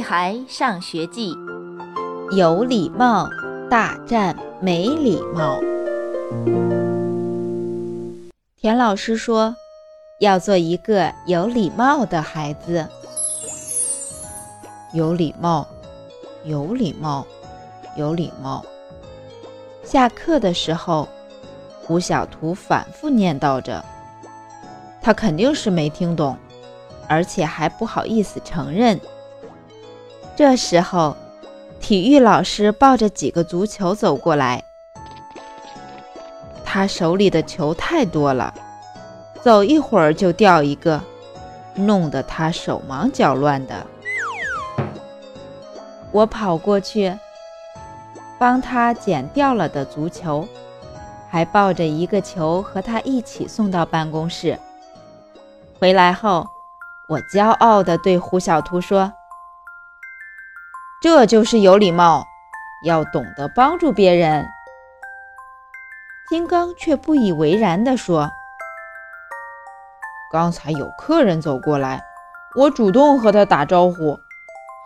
孩上学记》，有礼貌大战没礼貌。田老师说，要做一个有礼貌的孩子。有礼貌，有礼貌，有礼貌。下课的时候，胡小图反复念叨着，他肯定是没听懂，而且还不好意思承认。这时候，体育老师抱着几个足球走过来，他手里的球太多了，走一会儿就掉一个，弄得他手忙脚乱的。我跑过去，帮他捡掉了的足球，还抱着一个球和他一起送到办公室。回来后，我骄傲地对胡小图说：“这就是有礼貌，要懂得帮助别人。”金刚却不以为然地说：“刚才有客人走过来，我主动和他打招呼。”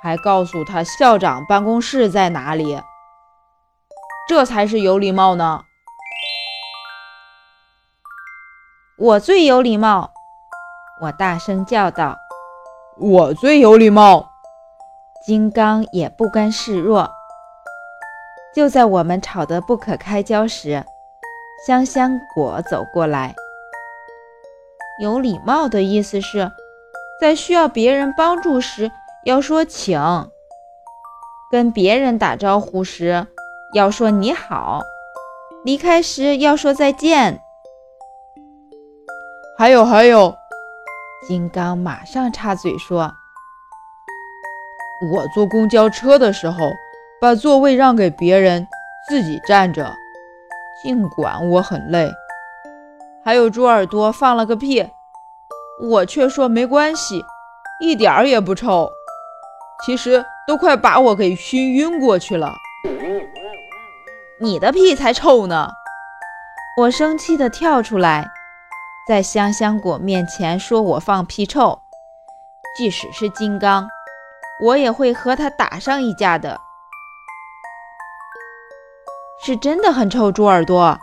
还告诉他校长办公室在哪里，这才是有礼貌呢。我最有礼貌，我大声叫道：“我最有礼貌！”金刚也不甘示弱。就在我们吵得不可开交时，香香果走过来。有礼貌的意思是，在需要别人帮助时。要说请，跟别人打招呼时要说你好，离开时要说再见。还有还有，金刚马上插嘴说：“我坐公交车的时候，把座位让给别人，自己站着，尽管我很累。还有猪耳朵放了个屁，我却说没关系，一点儿也不臭。”其实都快把我给熏晕过去了，你的屁才臭呢！我生气地跳出来，在香香果面前说我放屁臭，即使是金刚，我也会和他打上一架的。是真的很臭，猪耳朵！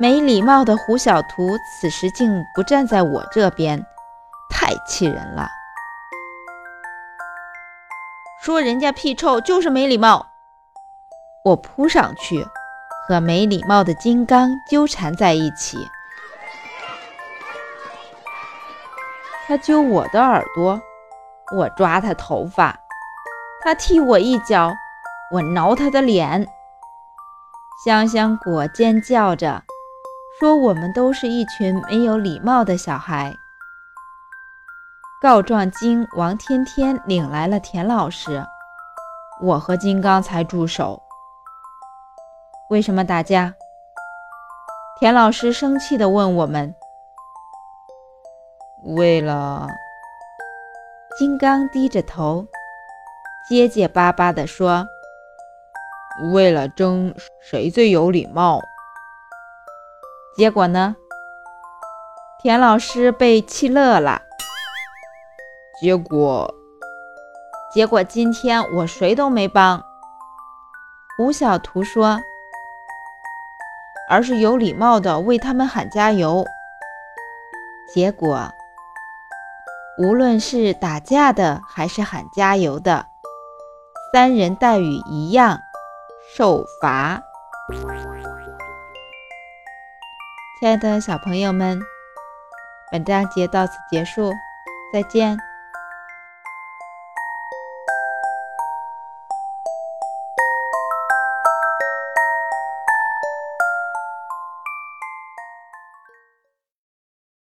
没礼貌的胡小图此时竟不站在我这边，太气人了。说人家屁臭就是没礼貌，我扑上去和没礼貌的金刚纠缠在一起。他揪我的耳朵，我抓他头发；他踢我一脚，我挠他的脸。香香果尖叫着说：“我们都是一群没有礼貌的小孩。”告状精王天天领来了田老师，我和金刚才住手。为什么打架？田老师生气地问我们。为了……金刚低着头，结结巴巴地说：“为了争谁最有礼貌。”结果呢？田老师被气乐了。结果，结果今天我谁都没帮。胡小图说，而是有礼貌的为他们喊加油。结果，无论是打架的还是喊加油的，三人待遇一样，受罚。亲爱的小朋友们，本章节到此结束，再见。